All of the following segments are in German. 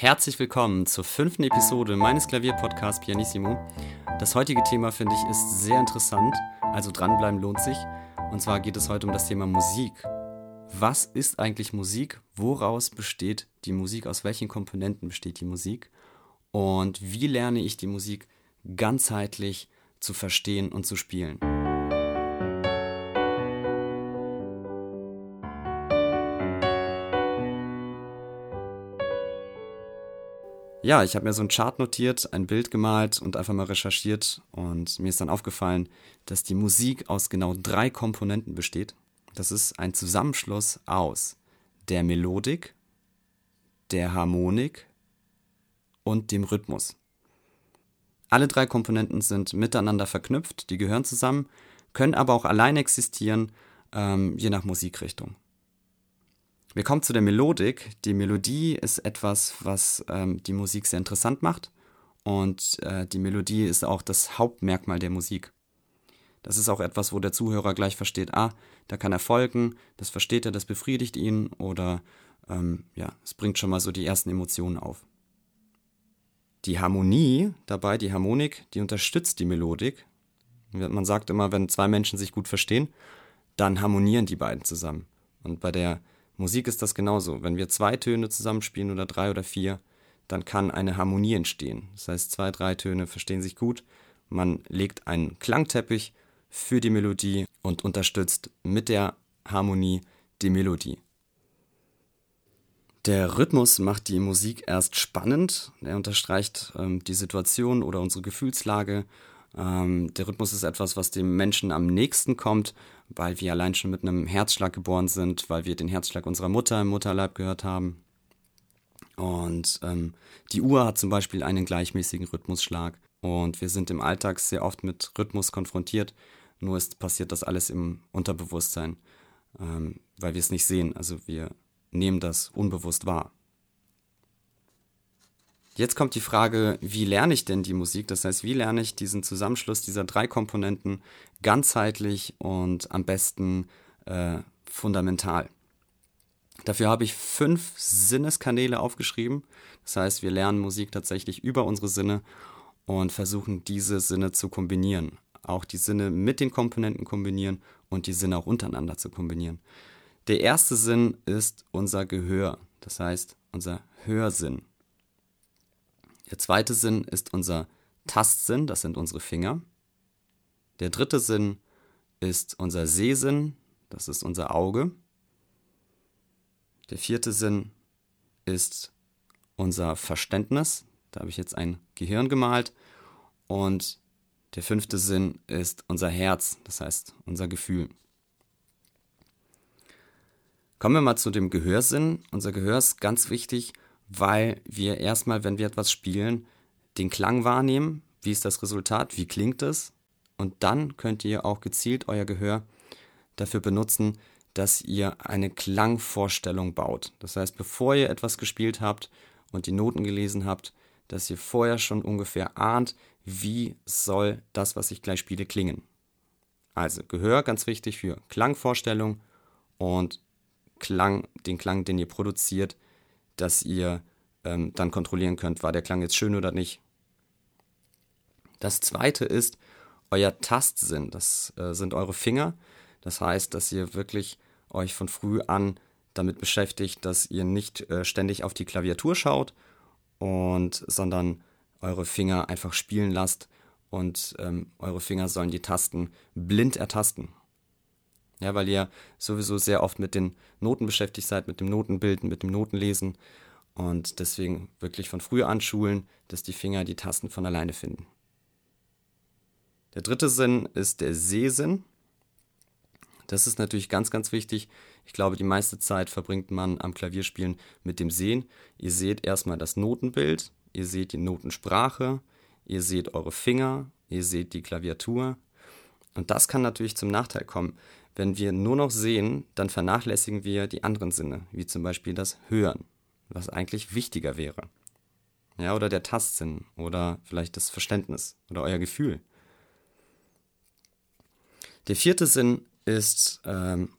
Herzlich willkommen zur fünften Episode meines Klavierpodcasts Pianissimo. Das heutige Thema finde ich ist sehr interessant, also dranbleiben lohnt sich. Und zwar geht es heute um das Thema Musik. Was ist eigentlich Musik? Woraus besteht die Musik? Aus welchen Komponenten besteht die Musik? Und wie lerne ich die Musik ganzheitlich zu verstehen und zu spielen? Ja, ich habe mir so einen Chart notiert, ein Bild gemalt und einfach mal recherchiert und mir ist dann aufgefallen, dass die Musik aus genau drei Komponenten besteht. Das ist ein Zusammenschluss aus der Melodik, der Harmonik und dem Rhythmus. Alle drei Komponenten sind miteinander verknüpft, die gehören zusammen, können aber auch allein existieren, ähm, je nach Musikrichtung. Wir kommen zu der Melodik. Die Melodie ist etwas, was ähm, die Musik sehr interessant macht. Und äh, die Melodie ist auch das Hauptmerkmal der Musik. Das ist auch etwas, wo der Zuhörer gleich versteht, ah, da kann er folgen, das versteht er, das befriedigt ihn oder ähm, ja, es bringt schon mal so die ersten Emotionen auf. Die Harmonie dabei, die Harmonik, die unterstützt die Melodik. Man sagt immer, wenn zwei Menschen sich gut verstehen, dann harmonieren die beiden zusammen. Und bei der Musik ist das genauso. Wenn wir zwei Töne zusammenspielen oder drei oder vier, dann kann eine Harmonie entstehen. Das heißt, zwei, drei Töne verstehen sich gut. Man legt einen Klangteppich für die Melodie und unterstützt mit der Harmonie die Melodie. Der Rhythmus macht die Musik erst spannend. Er unterstreicht ähm, die Situation oder unsere Gefühlslage ähm, der Rhythmus ist etwas, was dem Menschen am nächsten kommt, weil wir allein schon mit einem Herzschlag geboren sind, weil wir den Herzschlag unserer Mutter im Mutterleib gehört haben. Und ähm, die Uhr hat zum Beispiel einen gleichmäßigen Rhythmusschlag. Und wir sind im Alltag sehr oft mit Rhythmus konfrontiert, nur ist passiert das alles im Unterbewusstsein, ähm, weil wir es nicht sehen. Also wir nehmen das unbewusst wahr. Jetzt kommt die Frage, wie lerne ich denn die Musik? Das heißt, wie lerne ich diesen Zusammenschluss dieser drei Komponenten ganzheitlich und am besten äh, fundamental? Dafür habe ich fünf Sinneskanäle aufgeschrieben. Das heißt, wir lernen Musik tatsächlich über unsere Sinne und versuchen diese Sinne zu kombinieren. Auch die Sinne mit den Komponenten kombinieren und die Sinne auch untereinander zu kombinieren. Der erste Sinn ist unser Gehör, das heißt unser Hörsinn. Der zweite Sinn ist unser Tastsinn, das sind unsere Finger. Der dritte Sinn ist unser Sehsinn, das ist unser Auge. Der vierte Sinn ist unser Verständnis, da habe ich jetzt ein Gehirn gemalt. Und der fünfte Sinn ist unser Herz, das heißt unser Gefühl. Kommen wir mal zu dem Gehörsinn. Unser Gehör ist ganz wichtig, weil wir erstmal, wenn wir etwas spielen, den Klang wahrnehmen, wie ist das Resultat, wie klingt es und dann könnt ihr auch gezielt euer Gehör dafür benutzen, dass ihr eine Klangvorstellung baut. Das heißt, bevor ihr etwas gespielt habt und die Noten gelesen habt, dass ihr vorher schon ungefähr ahnt, wie soll das, was ich gleich spiele, klingen. Also Gehör ganz wichtig für Klangvorstellung und Klang, den Klang, den ihr produziert, dass ihr ähm, dann kontrollieren könnt, war der Klang jetzt schön oder nicht. Das zweite ist euer Tastsinn. Das äh, sind eure Finger. Das heißt, dass ihr wirklich euch von früh an damit beschäftigt, dass ihr nicht äh, ständig auf die Klaviatur schaut und sondern eure Finger einfach spielen lasst und ähm, eure Finger sollen die Tasten blind ertasten. Ja, weil ihr sowieso sehr oft mit den Noten beschäftigt seid, mit dem Notenbilden, mit dem Notenlesen und deswegen wirklich von früh an schulen, dass die Finger die Tasten von alleine finden. Der dritte Sinn ist der Sehsinn. Das ist natürlich ganz, ganz wichtig. Ich glaube, die meiste Zeit verbringt man am Klavierspielen mit dem Sehen. Ihr seht erstmal das Notenbild, ihr seht die Notensprache, ihr seht eure Finger, ihr seht die Klaviatur. Und das kann natürlich zum Nachteil kommen, wenn wir nur noch sehen, dann vernachlässigen wir die anderen Sinne, wie zum Beispiel das Hören, was eigentlich wichtiger wäre. Ja, oder der Tastsinn oder vielleicht das Verständnis oder euer Gefühl. Der vierte Sinn ist ähm,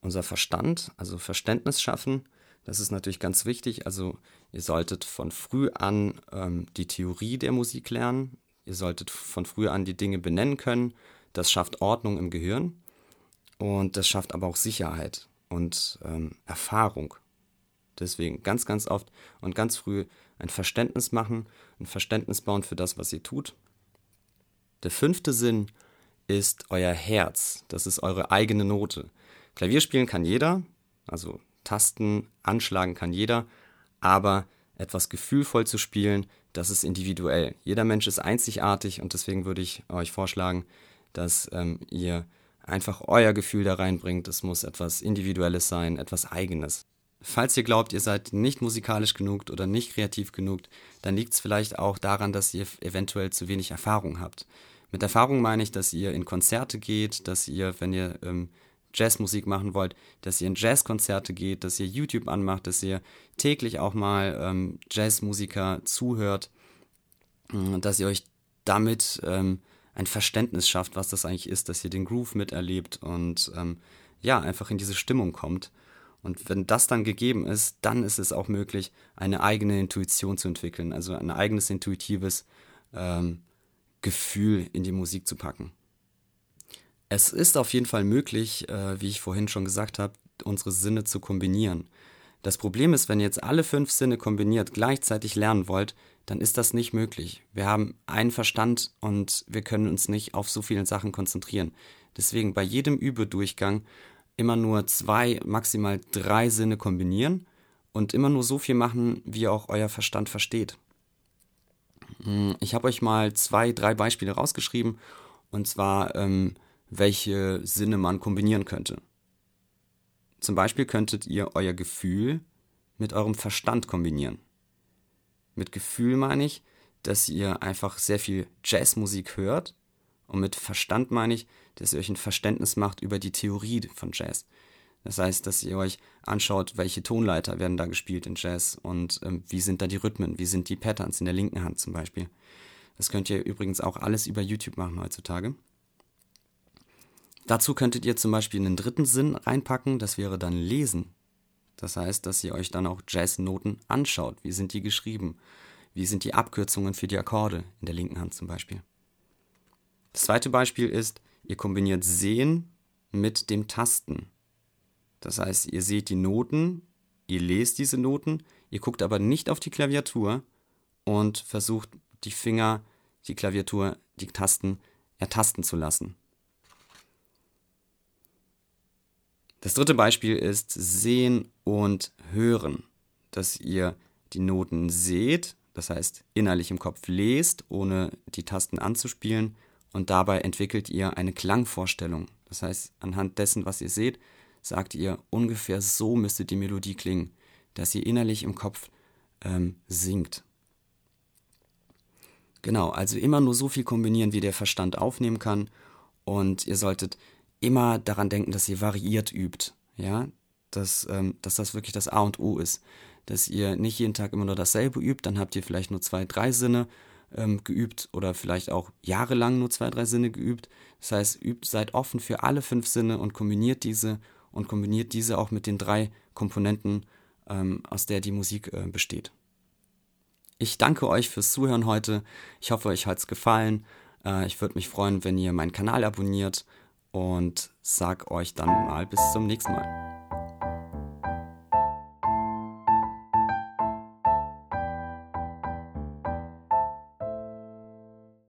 unser Verstand, also Verständnis schaffen. Das ist natürlich ganz wichtig. Also ihr solltet von früh an ähm, die Theorie der Musik lernen. Ihr solltet von früh an die Dinge benennen können. Das schafft Ordnung im Gehirn und das schafft aber auch Sicherheit und ähm, Erfahrung. Deswegen ganz, ganz oft und ganz früh ein Verständnis machen, ein Verständnis bauen für das, was ihr tut. Der fünfte Sinn ist euer Herz. Das ist eure eigene Note. Klavier spielen kann jeder, also Tasten anschlagen kann jeder, aber etwas gefühlvoll zu spielen, das ist individuell. Jeder Mensch ist einzigartig und deswegen würde ich euch vorschlagen, dass ähm, ihr einfach euer Gefühl da reinbringt. Es muss etwas Individuelles sein, etwas Eigenes. Falls ihr glaubt, ihr seid nicht musikalisch genug oder nicht kreativ genug, dann liegt es vielleicht auch daran, dass ihr eventuell zu wenig Erfahrung habt. Mit Erfahrung meine ich, dass ihr in Konzerte geht, dass ihr, wenn ihr ähm, Jazzmusik machen wollt, dass ihr in Jazzkonzerte geht, dass ihr YouTube anmacht, dass ihr täglich auch mal ähm, Jazzmusiker zuhört, äh, dass ihr euch damit ähm, ein Verständnis schafft, was das eigentlich ist, dass ihr den Groove miterlebt und ähm, ja, einfach in diese Stimmung kommt. Und wenn das dann gegeben ist, dann ist es auch möglich, eine eigene Intuition zu entwickeln, also ein eigenes intuitives ähm, Gefühl in die Musik zu packen. Es ist auf jeden Fall möglich, äh, wie ich vorhin schon gesagt habe, unsere Sinne zu kombinieren. Das Problem ist, wenn ihr jetzt alle fünf Sinne kombiniert gleichzeitig lernen wollt, dann ist das nicht möglich. Wir haben einen Verstand und wir können uns nicht auf so viele Sachen konzentrieren. Deswegen bei jedem Übedurchgang immer nur zwei, maximal drei Sinne kombinieren und immer nur so viel machen, wie auch euer Verstand versteht. Hm, ich habe euch mal zwei, drei Beispiele rausgeschrieben und zwar, ähm, welche Sinne man kombinieren könnte. Zum Beispiel könntet ihr euer Gefühl mit eurem Verstand kombinieren. Mit Gefühl meine ich, dass ihr einfach sehr viel Jazzmusik hört und mit Verstand meine ich, dass ihr euch ein Verständnis macht über die Theorie von Jazz. Das heißt, dass ihr euch anschaut, welche Tonleiter werden da gespielt in Jazz und ähm, wie sind da die Rhythmen, wie sind die Patterns in der linken Hand zum Beispiel. Das könnt ihr übrigens auch alles über YouTube machen heutzutage. Dazu könntet ihr zum Beispiel einen dritten Sinn reinpacken, das wäre dann Lesen. Das heißt, dass ihr euch dann auch Jazznoten anschaut. Wie sind die geschrieben? Wie sind die Abkürzungen für die Akkorde in der linken Hand zum Beispiel? Das zweite Beispiel ist, ihr kombiniert Sehen mit dem Tasten. Das heißt, ihr seht die Noten, ihr lest diese Noten, ihr guckt aber nicht auf die Klaviatur und versucht die Finger, die Klaviatur, die Tasten ertasten zu lassen. Das dritte Beispiel ist Sehen und Hören, dass ihr die Noten seht, das heißt innerlich im Kopf lest, ohne die Tasten anzuspielen und dabei entwickelt ihr eine Klangvorstellung. Das heißt, anhand dessen, was ihr seht, sagt ihr ungefähr so müsste die Melodie klingen, dass ihr innerlich im Kopf ähm, singt. Genau, also immer nur so viel kombinieren, wie der Verstand aufnehmen kann und ihr solltet immer daran denken, dass ihr variiert übt. Ja, dass, ähm, dass das wirklich das A und O ist. Dass ihr nicht jeden Tag immer nur dasselbe übt, dann habt ihr vielleicht nur zwei, drei Sinne ähm, geübt oder vielleicht auch jahrelang nur zwei, drei Sinne geübt. Das heißt, übt, seid offen für alle fünf Sinne und kombiniert diese und kombiniert diese auch mit den drei Komponenten, ähm, aus der die Musik äh, besteht. Ich danke euch fürs Zuhören heute. Ich hoffe, euch hat es gefallen. Äh, ich würde mich freuen, wenn ihr meinen Kanal abonniert und sag euch dann mal bis zum nächsten Mal.